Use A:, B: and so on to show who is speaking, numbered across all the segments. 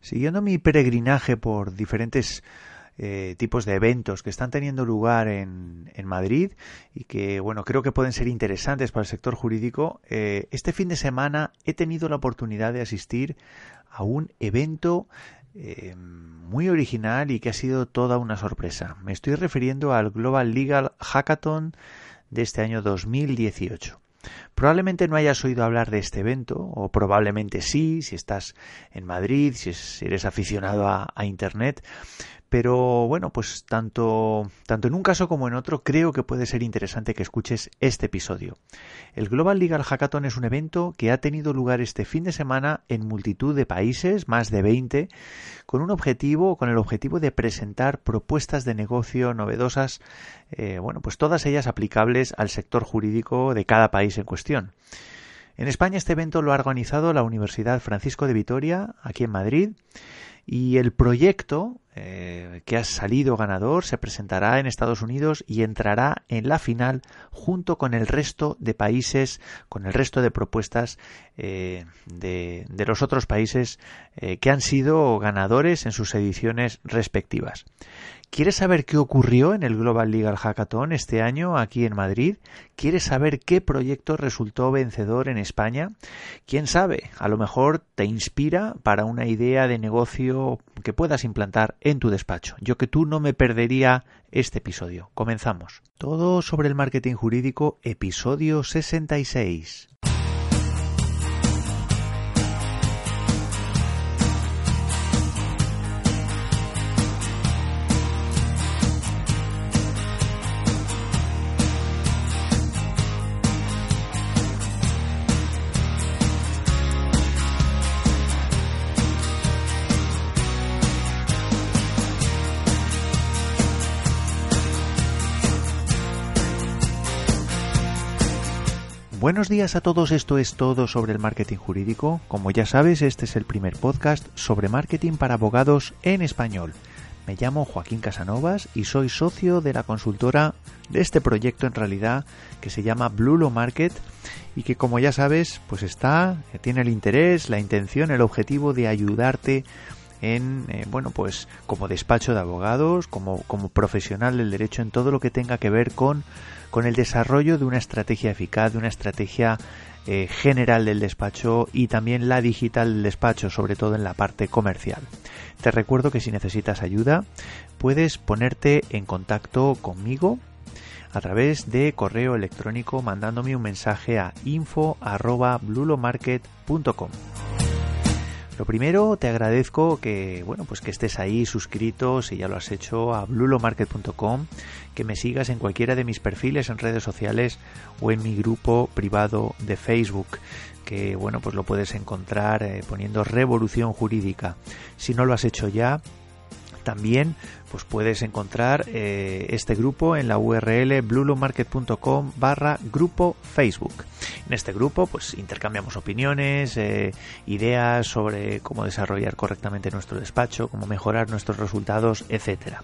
A: Siguiendo mi peregrinaje por diferentes eh, tipos de eventos que están teniendo lugar en, en, Madrid y que, bueno, creo que pueden ser interesantes para el sector jurídico, eh, este fin de semana he tenido la oportunidad de asistir a un evento eh, muy original y que ha sido toda una sorpresa. Me estoy refiriendo al Global Legal Hackathon de este año 2018. Probablemente no hayas oído hablar de este evento, o probablemente sí, si estás en Madrid, si, eres aficionado a, a Internet, pero bueno, pues tanto, tanto en un caso como en otro creo que puede ser interesante que escuches este episodio. El Global Legal Hackathon es un evento que ha tenido lugar este fin de semana en multitud de países, más de 20, con un objetivo, con el objetivo de presentar propuestas de negocio novedosas, eh, bueno, pues todas ellas aplicables al sector jurídico de cada país en cuestión. En España este evento lo ha organizado la Universidad Francisco de Vitoria, aquí en Madrid, y el proyecto eh, que ha salido ganador se presentará en Estados Unidos y entrará en la final junto con el resto de países, con el resto de propuestas eh, de, los otros países eh, que han sido ganadores en sus ediciones respectivas. ¿Quieres saber qué ocurrió en el Global Legal Hackathon este año aquí en Madrid? ¿Quieres saber qué proyecto resultó vencedor en España? ¿Quién sabe? A lo mejor te inspira para una idea de negocio que puedas implantar en tu despacho. Yo que tú no me perdería este episodio. Comenzamos. Todo sobre el marketing jurídico, episodio 66. Buenos días a todos, esto es todo sobre el marketing jurídico. Como ya sabes, este es el primer podcast sobre marketing para abogados en español. Me llamo Joaquín Casanovas y soy socio de la consultora de este proyecto en realidad que se llama Blulo Market y que como ya sabes, pues está, tiene el interés, la intención, el objetivo de ayudarte en, eh, bueno, pues como despacho de abogados, como, profesional del derecho en todo lo que tenga que ver con con el desarrollo de una estrategia eficaz, de una estrategia eh, general del despacho y también la digital del despacho, sobre todo en la parte comercial. Te recuerdo que si necesitas ayuda, puedes ponerte en contacto conmigo a través de correo electrónico mandándome un mensaje a info@blulomarket.com. Lo primero, te agradezco que, bueno, pues que estés ahí suscrito, si ya lo has hecho, a blulomarket.com, que me sigas en cualquiera de mis perfiles en redes sociales o en mi grupo privado de Facebook que bueno pues lo puedes encontrar eh, poniendo revolución jurídica. Si no lo has hecho ya también pues puedes encontrar eh, este grupo en la URL blulomarket.com barra grupo Facebook. En este grupo pues intercambiamos opiniones, eh, ideas sobre cómo desarrollar correctamente nuestro despacho, cómo mejorar nuestros resultados, etcétera.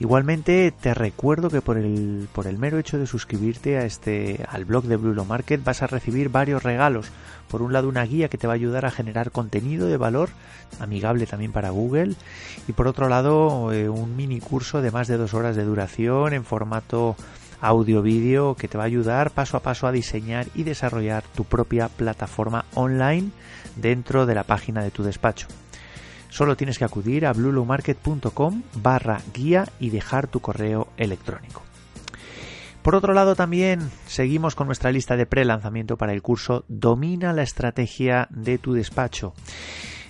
A: Igualmente te recuerdo que por el, por el mero hecho de suscribirte a este, al blog de Blulo Market vas a recibir varios regalos. Por un lado una guía que te va a ayudar a generar contenido de valor, amigable también para Google. Y por otro lado eh, un mini curso de más de dos horas de duración en formato audio-vídeo que te va a ayudar paso a paso a diseñar y desarrollar tu propia plataforma online dentro de la página de tu despacho. Solo tienes que acudir a blulomarket.com barra guía y dejar tu correo electrónico. Por otro lado, también seguimos con nuestra lista de pre-lanzamiento para el curso Domina la estrategia de tu despacho.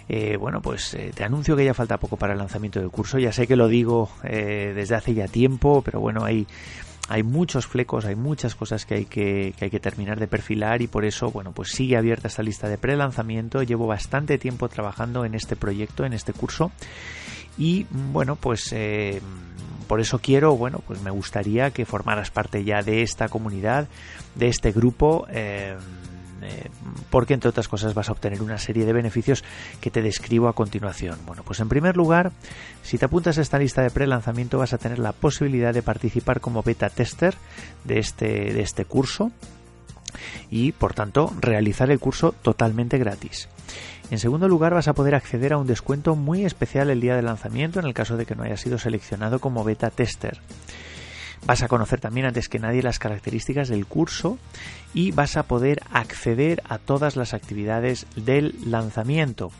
A: Eh, bueno, pues eh, te anuncio que ya falta poco para el lanzamiento del curso. Ya sé que lo digo eh, desde hace ya tiempo, pero bueno, hay hay muchos flecos, hay muchas cosas que hay que, terminar de perfilar y por eso, bueno, pues sigue abierta esta lista de pre-lanzamiento. Llevo bastante tiempo trabajando en este proyecto, en este curso y bueno, pues eh, por eso quiero, bueno, pues me gustaría que formaras parte ya de esta comunidad, de este grupo. Eh, eh, porque entre otras cosas vas a obtener una serie de beneficios que te describo a continuación. Bueno, pues en primer lugar, si te apuntas a esta lista de pre-lanzamiento vas a tener la posibilidad de participar como beta tester de este, de este curso y por tanto realizar el curso totalmente gratis. En segundo lugar, vas a poder acceder a un descuento muy especial el día de lanzamiento en el caso de que no haya sido seleccionado como beta tester. Vas a conocer también antes que nadie las características del curso y vas a poder acceder a todas las actividades del lanzamiento.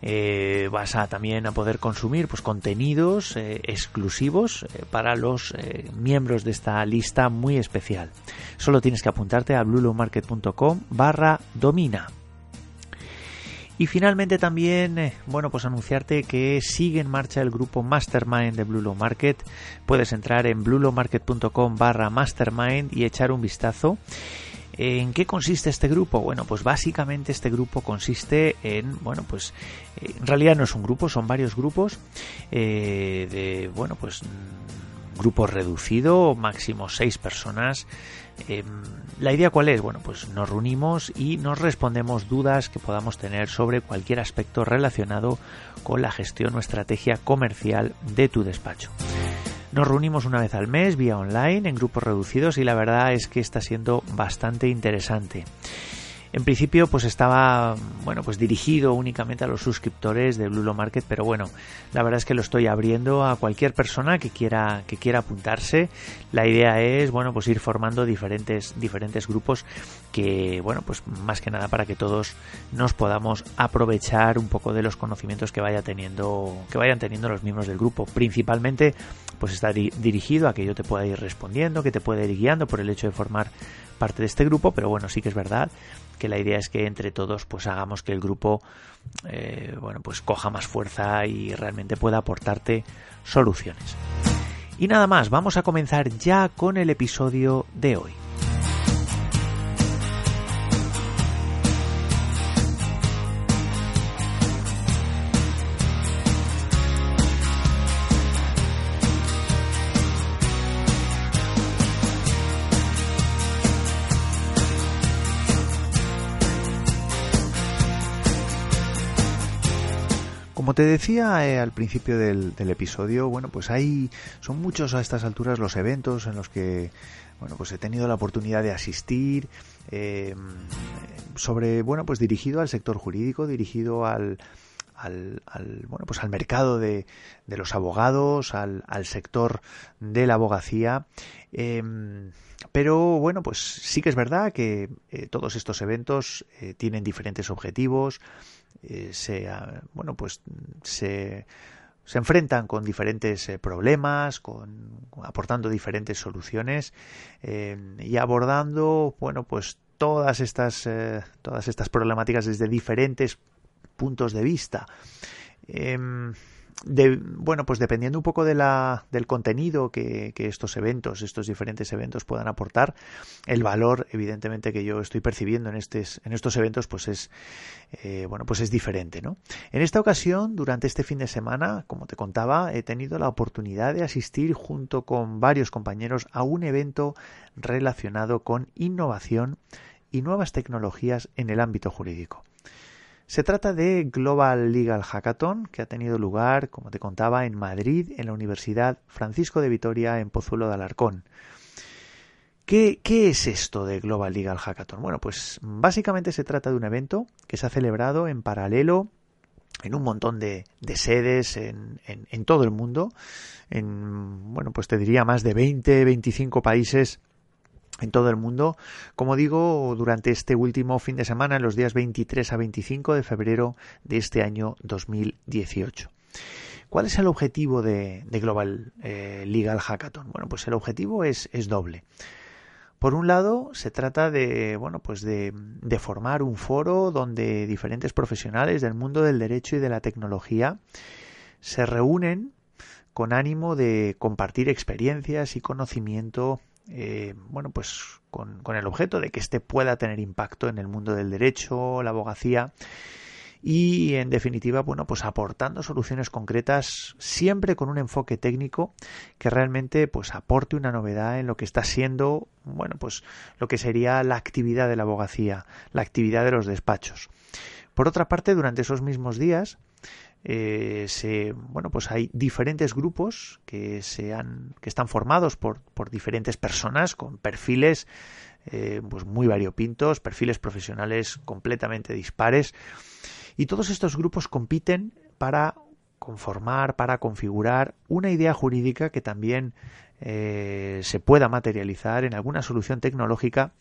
A: Eh, vas a también a poder consumir pues contenidos eh, exclusivos eh, para los miembros de esta lista muy especial. Solo tienes que apuntarte a blulomarket.com barra domina. Y finalmente también, eh, bueno, pues anunciarte que sigue en marcha el grupo Mastermind de Blue Market. Puedes entrar en blulomarket.com barra mastermind y echar un vistazo. ¿En qué consiste este grupo? Bueno, pues básicamente este grupo consiste en, bueno, pues eh, en realidad no es un grupo, son varios grupos eh, de, bueno, pues grupo reducido, máximo seis personas. Em, la idea cuál es? Bueno, pues nos reunimos y nos respondemos dudas que podamos tener sobre cualquier aspecto relacionado con la gestión o estrategia comercial de tu despacho. Nos reunimos una vez al mes vía online en grupos reducidos y la verdad es que está siendo bastante interesante. En principio, pues estaba, bueno, pues dirigido únicamente a los suscriptores de Blue Market, pero bueno, la verdad es que lo estoy abriendo a cualquier persona que quiera, que quiera apuntarse. La idea es, bueno, pues ir formando diferentes, diferentes grupos que, bueno, pues más que nada para que todos nos podamos aprovechar un poco de los conocimientos que vaya teniendo, que vayan teniendo los miembros del grupo. Principalmente, pues está dirigido a que yo te pueda ir respondiendo, que te pueda ir guiando por el hecho de formar parte de este grupo, pero bueno, sí que es verdad que la idea es que entre todos pues hagamos que el grupo eh, bueno pues coja más fuerza y realmente pueda aportarte soluciones. Y nada más, vamos a comenzar ya con el episodio de hoy. Te decía eh, al principio del, episodio, bueno, pues hay, son muchos a estas alturas los eventos en los que, bueno, pues he tenido la oportunidad de asistir, em, sobre, bueno, pues dirigido al sector jurídico, dirigido al, al, bueno pues al mercado de, los abogados al, al, sector de la abogacía. Em, pero bueno pues sí que es verdad que eh, todos estos eventos eh, tienen diferentes objetivos eh, se, bueno, pues se, se enfrentan con diferentes eh, problemas, con, aportando diferentes soluciones eh, y abordando, bueno, pues todas estas, todas estas problemáticas desde diferentes puntos de vista. Em, bueno, pues dependiendo un poco de la, del contenido que, estos eventos, estos diferentes eventos puedan aportar, el valor, evidentemente, que yo estoy percibiendo en, estos, en estos eventos, pues es, eh, bueno, pues es diferente, ¿no? En esta ocasión, durante este fin de semana, como te contaba, he tenido la oportunidad de asistir junto con varios compañeros a un evento relacionado con innovación y nuevas tecnologías en el ámbito jurídico. Se trata de Global Legal Hackathon, que ha tenido lugar, como te contaba, en Madrid, en la Universidad Francisco de Vitoria, en Pozuelo de Alarcón. ¿Qué, es esto de Global Legal Hackathon? Bueno, pues básicamente se trata de un evento que se ha celebrado en paralelo en un montón de, sedes en, en, todo el mundo, en, bueno, pues te diría más de 20, 25 países en todo el mundo, como digo, durante este último fin de semana, los días 23 a 25 de febrero de este año 2018. ¿Cuál es el objetivo de, Global eh, Legal Hackathon? Bueno, pues el objetivo es, doble. Por un lado, se trata de, bueno, pues de, formar un foro donde diferentes profesionales del mundo del derecho y de la tecnología se reúnen con ánimo de compartir experiencias y conocimiento eh, bueno, pues con, con, el objeto de que éste pueda tener impacto en el mundo del derecho, la abogacía y en definitiva, bueno, pues aportando soluciones concretas siempre con un enfoque técnico que realmente pues aporte una novedad en lo que está siendo, bueno, pues lo que sería la actividad de la abogacía, la actividad de los despachos. Por otra parte, durante esos mismos días eh, bueno, pues hay diferentes grupos que se han, que están formados por, por diferentes personas con perfiles eh, pues muy variopintos, perfiles profesionales completamente dispares. Y todos estos grupos compiten para conformar, para configurar una idea jurídica que también eh, se pueda materializar en alguna solución tecnológica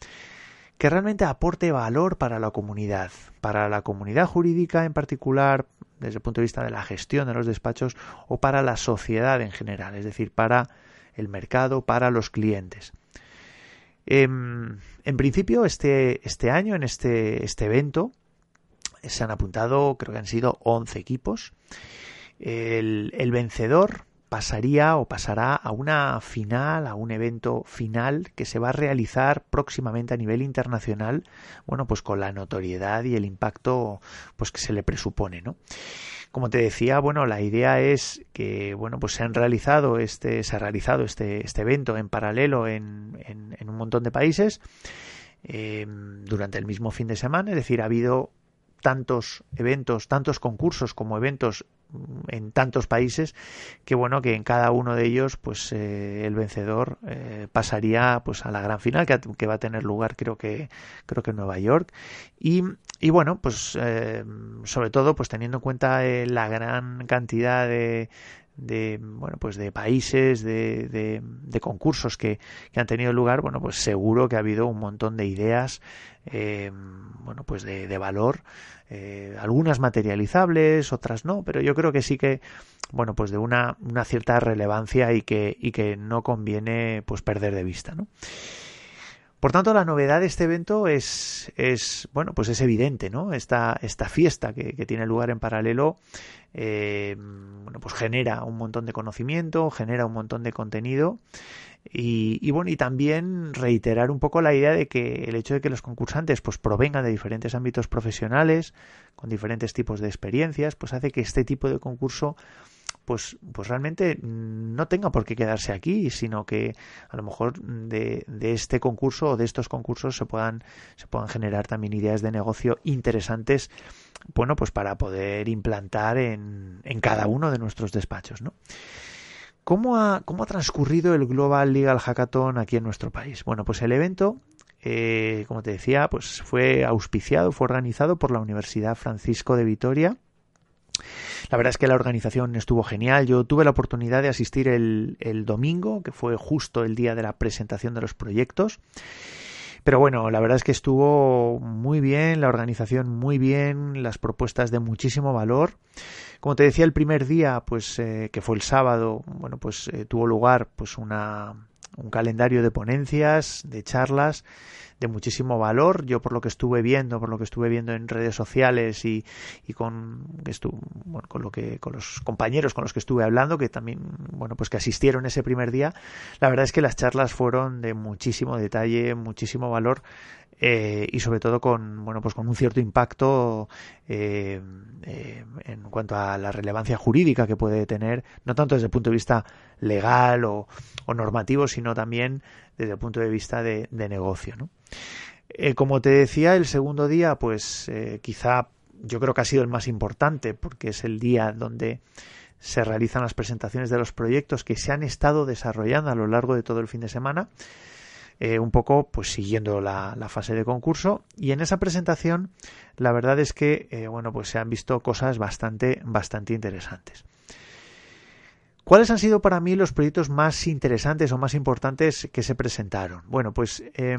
A: que realmente aporte valor para la comunidad, para la comunidad jurídica en particular, desde el punto de vista de la gestión de los despachos, o para la sociedad en general, es decir, para el mercado, para los clientes. Em, en principio, este, este año, en este, este evento, se han apuntado, creo que han sido 11 equipos. El, el, vencedor pasaría o pasará a una final, a un evento final que se va a realizar próximamente a nivel internacional, bueno, pues con la notoriedad y el impacto pues que se le presupone, ¿no? Como te decía, bueno, la idea es que, bueno, pues se han realizado este, se ha realizado este, este evento en paralelo en, en, un montón de países eh, durante el mismo fin de semana, es decir, ha habido tantos eventos, tantos concursos como eventos mm, en tantos países que bueno que en cada uno de ellos pues eh, el vencedor eh, pasaría pues a la gran final que, va a tener lugar creo que creo que en Nueva York. Y, y bueno pues eh, sobre todo pues teniendo en cuenta la gran cantidad de de bueno pues de países de, de, concursos que, que, han tenido lugar bueno pues seguro que ha habido un montón de ideas eh, bueno pues de, de valor eh, algunas materializables otras no pero yo creo que sí que bueno pues de una, una cierta relevancia y que y que no conviene pues perder de vista no por tanto, la novedad de este evento es, es bueno, pues es evidente, ¿no? Esta, esta fiesta que, tiene lugar en paralelo, eh, bueno, pues genera un montón de conocimiento, genera un montón de contenido y, y, bueno, y también reiterar un poco la idea de que el hecho de que los concursantes pues provengan de diferentes ámbitos profesionales, con diferentes tipos de experiencias, pues hace que este tipo de concurso pues, pues realmente no tenga por qué quedarse aquí, sino que a lo mejor de, de, este concurso o de estos concursos se puedan, se puedan generar también ideas de negocio interesantes, bueno, pues para poder implantar en, en cada uno de nuestros despachos, ¿no? ¿Cómo ha, ¿Cómo ha transcurrido el Global Legal Hackathon aquí en nuestro país? Bueno, pues el evento eh, como te decía, pues fue auspiciado, fue organizado por la Universidad Francisco de Vitoria la verdad es que la organización estuvo genial. Yo tuve la oportunidad de asistir el, el domingo, que fue justo el día de la presentación de los proyectos. Pero bueno, la verdad es que estuvo muy bien, la organización muy bien, las propuestas de muchísimo valor. Como te decía el primer día, pues eh, que fue el sábado, bueno, pues eh, tuvo lugar pues una un calendario de ponencias, de charlas de muchísimo valor. Yo por lo que estuve viendo, por lo que estuve viendo en redes sociales y, y con, bueno, con lo que con los compañeros con los que estuve hablando, que también bueno pues que asistieron ese primer día, la verdad es que las charlas fueron de muchísimo detalle, muchísimo valor eh, y sobre todo con bueno pues con un cierto impacto eh, eh, en cuanto a la relevancia jurídica que puede tener no tanto desde el punto de vista legal o, normativo sino también desde el punto de vista de, de negocio ¿no? Eh, como te decía el segundo día pues quizá yo creo que ha sido el más importante porque es el día donde se realizan las presentaciones de los proyectos que se han estado desarrollando a lo largo de todo el fin de semana eh, un poco pues siguiendo la, la, fase de concurso y en esa presentación la verdad es que eh, bueno pues se han visto cosas bastante bastante interesantes ¿Cuáles han sido para mí los proyectos más interesantes o más importantes que se presentaron? Bueno, pues eh,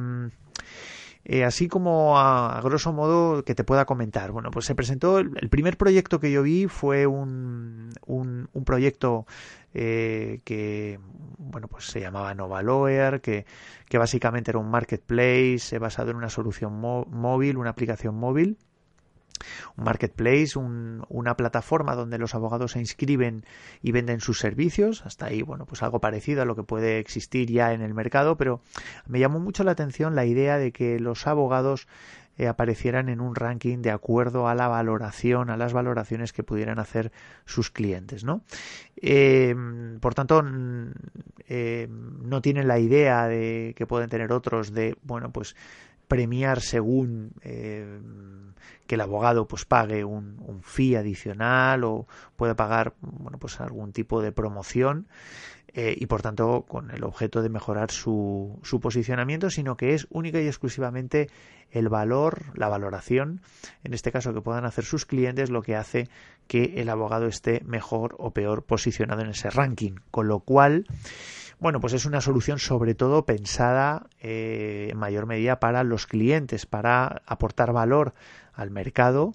A: eh, así como a, grosso modo que te pueda comentar. Bueno, pues se presentó el, primer proyecto que yo vi fue un, un, un proyecto eh, que bueno pues se llamaba Novaloer, que, que básicamente era un marketplace basado en una solución móvil, una aplicación móvil un marketplace, una plataforma donde los abogados se inscriben y venden sus servicios. Hasta ahí, bueno, pues algo parecido a lo que puede existir ya en el mercado, pero me llamó mucho la atención la idea de que los abogados eh, aparecieran en un ranking de acuerdo a la valoración, a las valoraciones que pudieran hacer sus clientes, ¿no? Eh, por tanto, eh, no tienen la idea de que pueden tener otros de, bueno, pues premiar según que el abogado pues pague un, un fee adicional o puede pagar bueno pues algún tipo de promoción eh, y por tanto con el objeto de mejorar su, su posicionamiento, sino que es única y exclusivamente el valor, la valoración, en este caso que puedan hacer sus clientes, lo que hace que el abogado esté mejor o peor posicionado en ese ranking. Con lo cual, bueno, pues es una solución sobre todo pensada eh, en mayor medida para los clientes, para aportar valor al mercado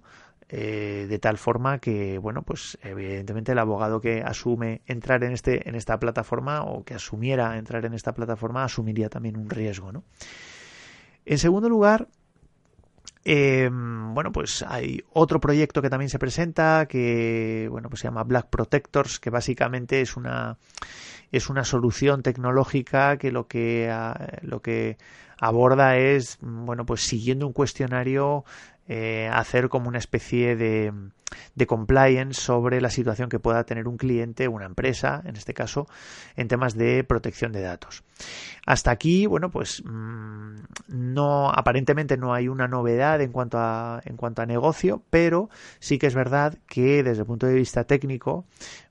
A: eh, de tal forma que, bueno, pues evidentemente el abogado que asume entrar en, este, en esta plataforma o que asumiera entrar en esta plataforma asumiría también un riesgo, ¿no? En segundo lugar, eh, bueno, pues hay otro proyecto que también se presenta que, bueno, pues se llama Black Protectors, que básicamente es una es una solución tecnológica que lo que lo que aborda es, bueno, pues siguiendo un cuestionario eh, hacer como una especie de, de, compliance sobre la situación que pueda tener un cliente, una empresa, en este caso, en temas de protección de datos. Hasta aquí, bueno, pues mm, no aparentemente no hay una novedad en cuanto a en cuanto a negocio, pero sí que es verdad que desde el punto de vista técnico,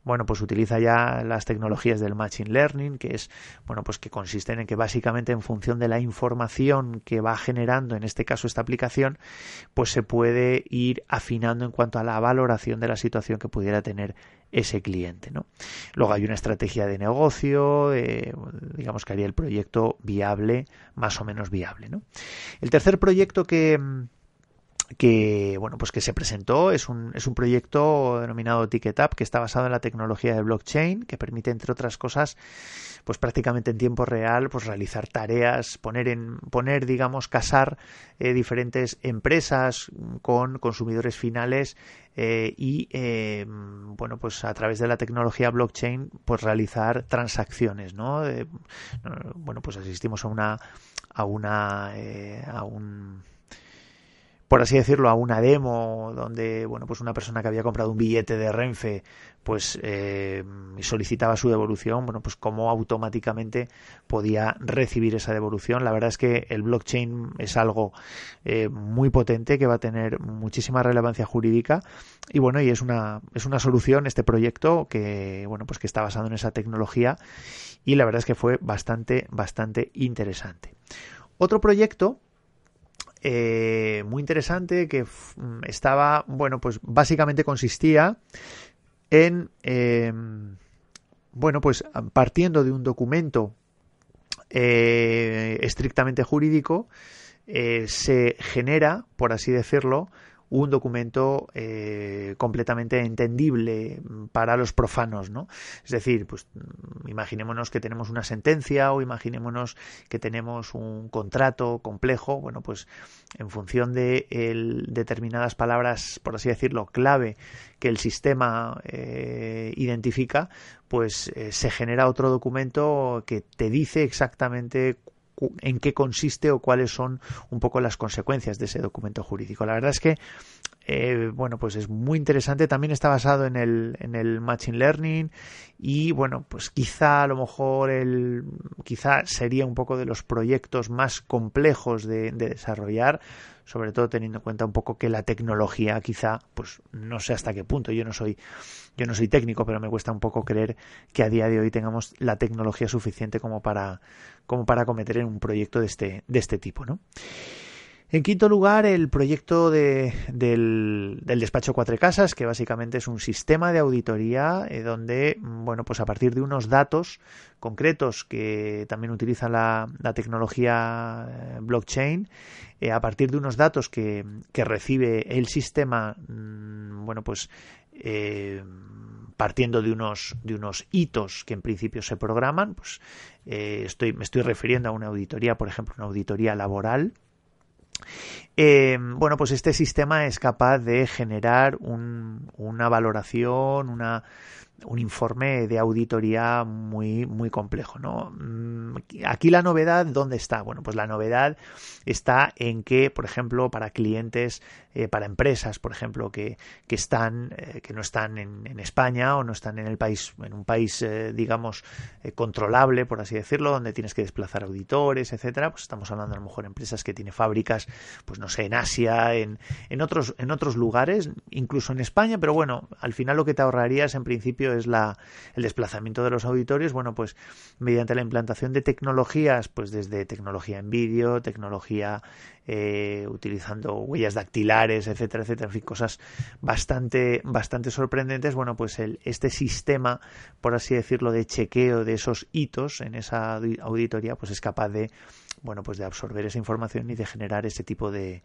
A: bueno, pues utiliza ya las tecnologías del machine learning, que es, bueno, pues que consisten en que básicamente en función de la información que va generando, en este caso esta aplicación, pues se puede ir afinando en cuanto a la valoración de la situación que pudiera tener ese cliente, ¿no? Luego hay una estrategia de negocio, eh, digamos que haría el proyecto viable, más o menos viable, ¿no? El tercer proyecto que que bueno pues que se presentó. Es un, es un proyecto denominado TicketUp que está basado en la tecnología de blockchain que permite entre otras cosas pues prácticamente en tiempo real pues realizar tareas poner en poner digamos casar eh, diferentes empresas con consumidores finales eh, y eh, bueno pues a través de la tecnología blockchain pues realizar transacciones no bueno pues asistimos a una a una a un por así decirlo, a una demo donde, bueno, pues una persona que había comprado un billete de Renfe, pues eh, solicitaba su devolución, bueno, pues cómo automáticamente podía recibir esa devolución. La verdad es que el blockchain es algo eh, muy potente que va a tener muchísima relevancia jurídica y bueno, y es una es una solución este proyecto que, bueno, pues que está basado en esa tecnología y la verdad es que fue bastante bastante interesante. Otro proyecto eh, muy interesante que mm, estaba, bueno, pues básicamente consistía en, em, bueno, pues partiendo de un documento eh, estrictamente jurídico, eh, se genera, por así decirlo, un documento eh, completamente entendible para los profanos, ¿no? Es decir, pues imaginémonos que tenemos una sentencia o imaginémonos que tenemos un contrato complejo, bueno, pues en función de determinadas palabras, por así decirlo, clave que el sistema eh, identifica, pues eh, se genera otro documento que te dice exactamente en qué consiste o cuáles son un poco las consecuencias de ese documento jurídico. La verdad es que eh, bueno, pues es muy interesante. También está basado en el, en el Machine Learning y bueno, pues quizá a lo mejor el, quizá sería un poco de los proyectos más complejos de, de desarrollar, sobre todo teniendo en cuenta un poco que la tecnología quizá, pues no sé hasta qué punto, yo no soy, yo no soy técnico, pero me cuesta un poco creer que a día de hoy tengamos la tecnología suficiente como para, como para cometer un proyecto de este, de este tipo, ¿no? En quinto lugar, el proyecto de, del, despacho Cuatro Casas, que básicamente es un sistema de auditoría eh, donde, bueno, pues a partir de unos datos concretos que también utiliza la, tecnología eh, blockchain, eh, a partir de unos datos que, que recibe el sistema, mm, bueno, pues partiendo de unos, de unos hitos que en principio se programan, pues estoy, me estoy refiriendo a una auditoría, por ejemplo, una auditoría laboral, Eh, bueno, pues este sistema es capaz de generar una valoración, una un informe de auditoría muy, muy complejo. ¿no? Mm, aquí la novedad, ¿dónde está? Bueno, pues la novedad está en que, por ejemplo, para clientes, eh, para empresas, por ejemplo, que, que están, eh, que no están en, España o no están en el país, en un país, eh, digamos, controlable, por así decirlo, donde tienes que desplazar auditores, etcétera, pues estamos hablando a lo mejor de empresas que tienen fábricas, pues no sé, en Asia, en, en otros, en otros lugares, incluso en España, pero bueno, al final lo que te ahorrarías en principio es la, el desplazamiento de los auditorios, bueno, pues mediante la implantación de tecnologías, pues desde tecnología en vídeo, tecnología eh, utilizando huellas dactilares, etcétera, etcétera, en fin, cosas bastante, bastante sorprendentes. Bueno, pues el, este sistema, por así decirlo, de chequeo de esos hitos en esa auditoría, pues es capaz de, bueno, pues de absorber esa información y de generar ese tipo de,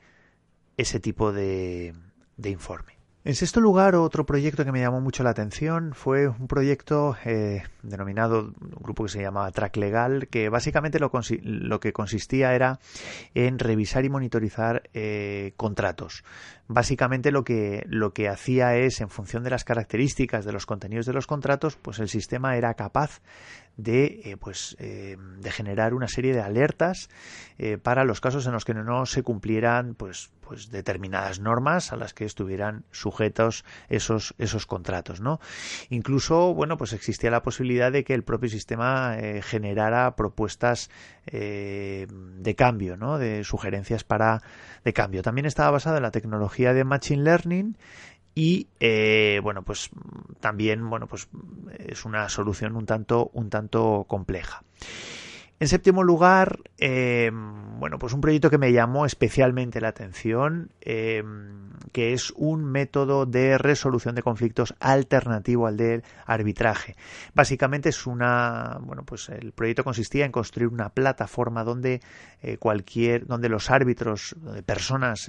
A: ese tipo de, de informe. En sexto lugar, otro proyecto que me llamó mucho la atención fue un proyecto eh, denominado, un grupo que se llamaba Track Legal, que básicamente lo, lo que consistía era en revisar y monitorizar eh, contratos. Básicamente lo que, lo que hacía es, en función de las características de los contenidos de los contratos, pues el sistema era capaz de, eh, pues, eh, de generar una serie de alertas eh, para los casos en los que no se cumplieran pues, pues determinadas normas a las que estuvieran sujetos esos, esos contratos. ¿no? Incluso bueno, pues existía la posibilidad de que el propio sistema generara propuestas de cambio, ¿no? de sugerencias para de cambio. También estaba basada en la tecnología de Machine Learning y eh, bueno pues también bueno pues es una solución un tanto un tanto compleja en séptimo lugar, eh, bueno, pues un proyecto que me llamó especialmente la atención, eh, que es un método de resolución de conflictos alternativo al del arbitraje. Básicamente es una, bueno, pues el proyecto consistía en construir una plataforma donde cualquier, donde los árbitros, personas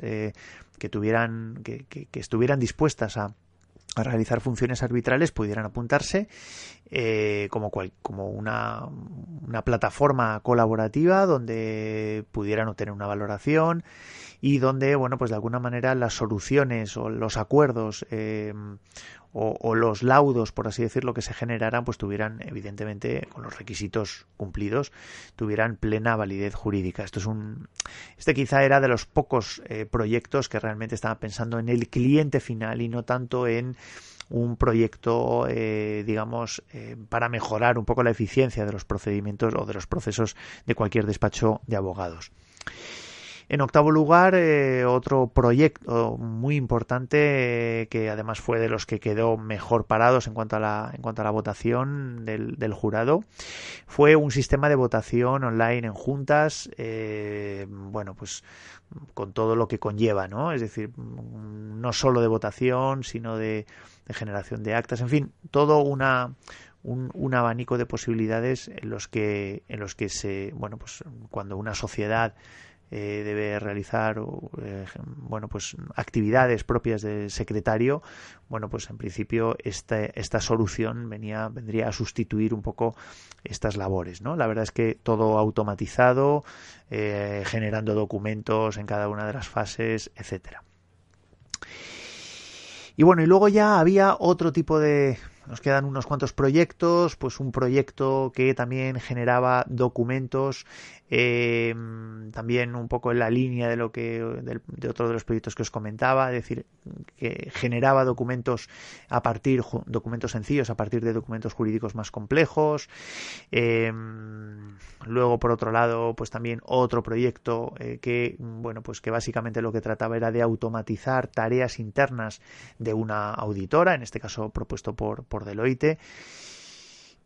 A: que tuvieran, que, que, estuvieran dispuestas a, a realizar funciones arbitrales pudieran apuntarse eh, como, cual, como una, una, plataforma colaborativa donde pudieran obtener una valoración y donde, bueno, pues de alguna manera las soluciones o los acuerdos eh, o, los laudos, por así decirlo, que se generaran, pues tuvieran, evidentemente, con los requisitos cumplidos, tuvieran plena validez jurídica. Esto es un, este quizá era de los pocos eh, proyectos que realmente estaban pensando en el cliente final y no tanto en un proyecto, eh, digamos, eh, para mejorar un poco la eficiencia de los procedimientos o de los procesos de cualquier despacho de abogados. En octavo lugar, eh, otro proyecto muy importante eh, que además fue de los que quedó mejor parados en cuanto a la, en cuanto a la votación del, del jurado fue un sistema de votación online en juntas. Eh, bueno, pues con todo lo que conlleva, ¿no? Es decir, no solo de votación, sino de, generación de actas, en fin, todo una, un, un, abanico de posibilidades en los que en los que se bueno pues cuando una sociedad eh, debe realizar eh, bueno pues actividades propias del secretario bueno pues en principio esta, esta solución venía vendría a sustituir un poco estas labores no la verdad es que todo automatizado eh, generando documentos en cada una de las fases etcétera. Y bueno y luego ya había otro tipo de nos quedan unos cuantos proyectos, pues un proyecto que también generaba documentos eh, también un poco en la línea de lo que de, otro de los proyectos que os comentaba, es decir, que generaba documentos a partir documentos sencillos a partir de documentos jurídicos más complejos. Eh, luego, por otro lado, pues también otro proyecto eh, que bueno, pues que básicamente lo que trataba era de automatizar tareas internas de una auditora, en este caso propuesto por Deloitte.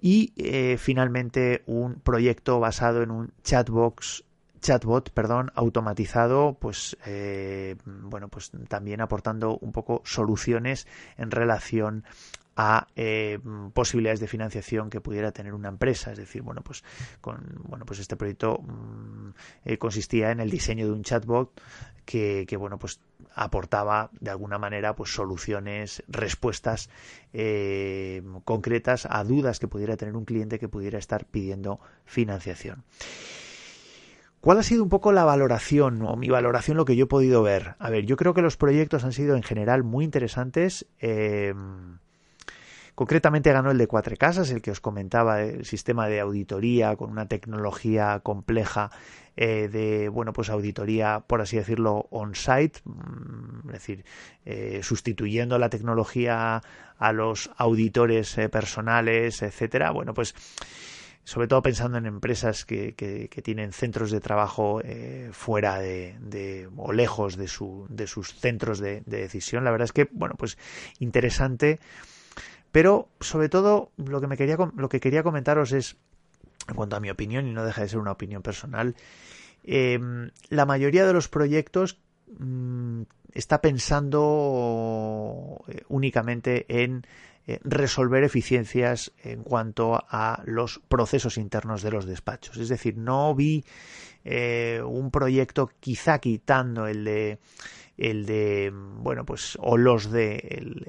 A: Y eh, finalmente un proyecto basado en un chatbox chatbot, perdón, automatizado, pues eh, bueno, pues también aportando un poco soluciones en relación a eh, posibilidades de financiación que pudiera tener una empresa es decir bueno pues con bueno pues este proyecto mm, eh, consistía en el diseño de un chatbot que, que, bueno pues aportaba de alguna manera pues soluciones respuestas eh, concretas a dudas que pudiera tener un cliente que pudiera estar pidiendo financiación ¿Cuál ha sido un poco la valoración o mi valoración, lo que yo he podido ver? A ver, yo creo que los proyectos han sido en general muy interesantes. Eh, concretamente ganó el de Cuatro Casas, el que os comentaba, el sistema de auditoría con una tecnología compleja eh, de, bueno, pues auditoría, por así decirlo, on-site, mm, es decir, eh, sustituyendo la tecnología a los auditores personales, etcétera. Bueno, pues sobre todo pensando en empresas que, que, tienen centros de trabajo eh, fuera de, o lejos de, de sus centros de, decisión. La verdad es que, bueno, pues interesante. Pero sobre todo lo que me quería lo que quería comentaros es, en cuanto a mi opinión, y no deja de ser una opinión personal, em, la mayoría de los proyectos mm, está pensando eh, únicamente en eh, resolver eficiencias en cuanto a los procesos internos de los despachos. Es decir, no vi eh, un proyecto quizá quitando el de el de, bueno, pues, o los de,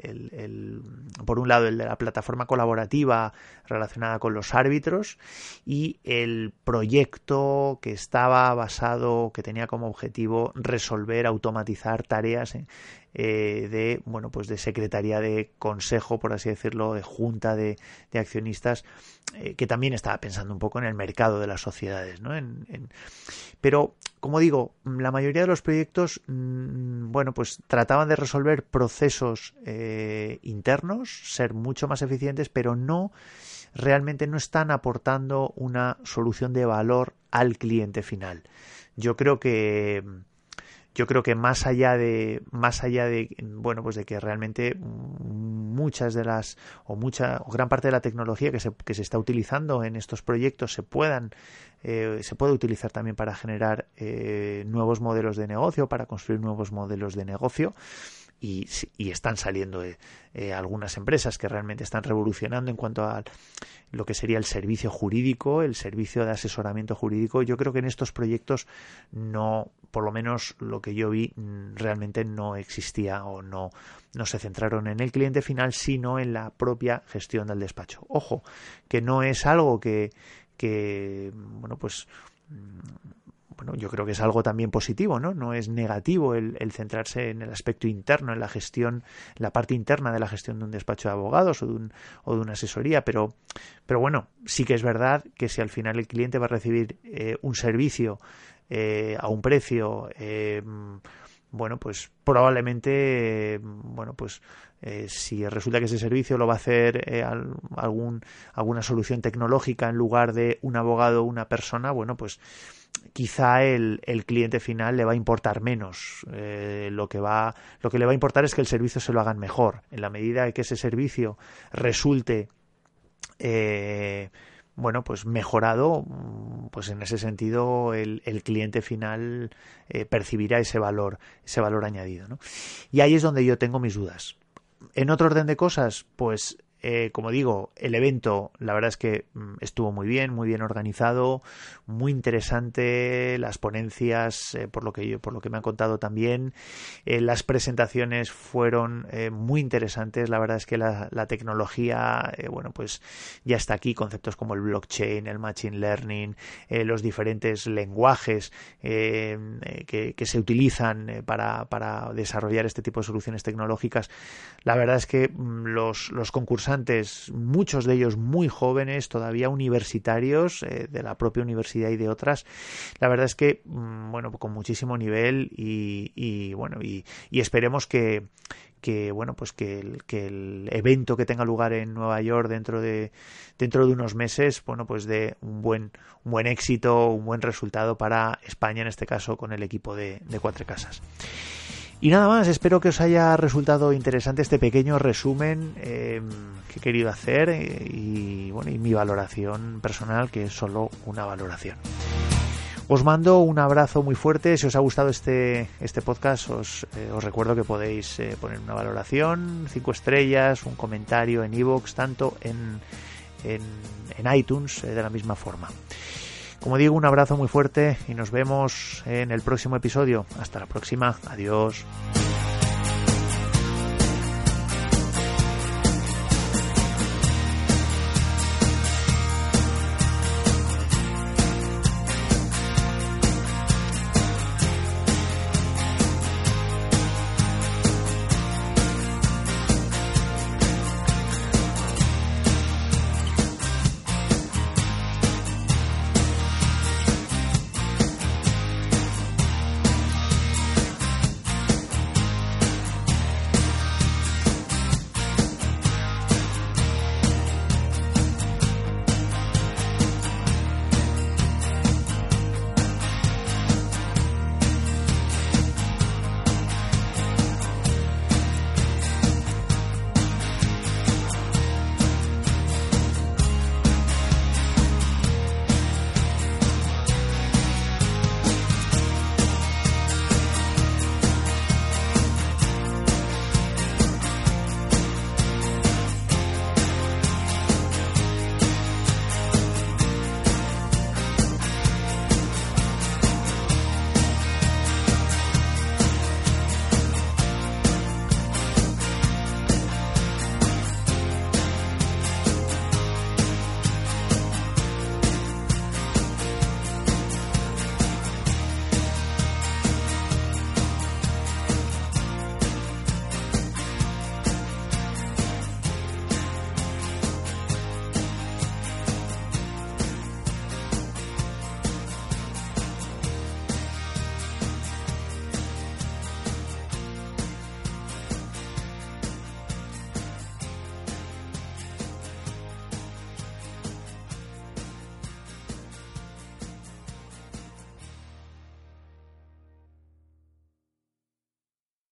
A: el, por un lado, el de la plataforma colaborativa relacionada con los árbitros y el proyecto que estaba basado, que tenía como objetivo resolver, automatizar tareas eh, de bueno pues de secretaría de consejo por así decirlo de junta de, accionistas eh, que también estaba pensando un poco en el mercado de las sociedades ¿no? pero como digo la mayoría de los proyectos mm, bueno pues trataban de resolver procesos eh, internos ser mucho más eficientes pero no realmente no están aportando una solución de valor al cliente final yo creo que yo creo que más allá de más allá de bueno pues de que realmente muchas de las o mucha o gran parte de la tecnología que se, que se está utilizando en estos proyectos se puedan eh, se puede utilizar también para generar eh, nuevos modelos de negocio para construir nuevos modelos de negocio y, están saliendo eh, algunas empresas que realmente están revolucionando en cuanto a lo que sería el servicio jurídico, el servicio de asesoramiento jurídico. Yo creo que en estos proyectos no, por lo menos lo que yo vi, mm, realmente no existía o no, no se centraron en el cliente final, sino en la propia gestión del despacho. Ojo, que no es algo que, que bueno, pues mm, yo creo que es algo también positivo, ¿no? No es negativo el, centrarse en el aspecto interno, en la gestión, la parte interna de la gestión de un despacho de abogados o de, un, o de una asesoría, pero, pero bueno, sí que es verdad que si al final el cliente va a recibir eh, un servicio eh, a un precio, eh, bueno, pues probablemente, bueno, pues si resulta que ese servicio lo va a hacer algún, alguna solución tecnológica en lugar de un abogado o una persona, bueno, pues quizá el, el, cliente final le va a importar menos. Eh, lo, que va, lo que le va a importar es que el servicio se lo hagan mejor. En la medida que ese servicio resulte eh, bueno, pues mejorado, pues en ese sentido el, el cliente final eh, percibirá ese valor, ese valor añadido. ¿no? Y ahí es donde yo tengo mis dudas. En otro orden de cosas, pues eh, como digo, el evento, la verdad es que mm, estuvo muy bien, muy bien organizado, muy interesante, las ponencias, eh, por lo que yo, por lo que me han contado también, eh, las presentaciones fueron muy interesantes. La verdad es que la, tecnología, bueno, pues ya está aquí, conceptos como el blockchain, el machine learning, los diferentes lenguajes que, se utilizan para, para desarrollar este tipo de soluciones tecnológicas. La verdad es que mm, los, los concursantes muchos de ellos muy jóvenes, todavía universitarios, eh, de la propia universidad y de otras. La verdad es que, mm, bueno, con muchísimo nivel y, bueno, y, esperemos que, que bueno pues que el, evento que tenga lugar en Nueva York dentro de dentro de unos meses bueno pues de un buen un buen éxito un buen resultado para España en este caso con el equipo de, de Cuatro Casas y nada más, espero que os haya resultado interesante este pequeño resumen em, que he querido hacer eh, y, bueno, y mi valoración personal, que es solo una valoración. Os mando un abrazo muy fuerte. Si os ha gustado este, este podcast, os, eh, os recuerdo que podéis eh, poner una valoración, cinco estrellas, un comentario en iVoox, tanto en, en, en iTunes de la misma forma. Como digo, un abrazo muy fuerte y nos vemos en el próximo episodio. Hasta la próxima. Adiós.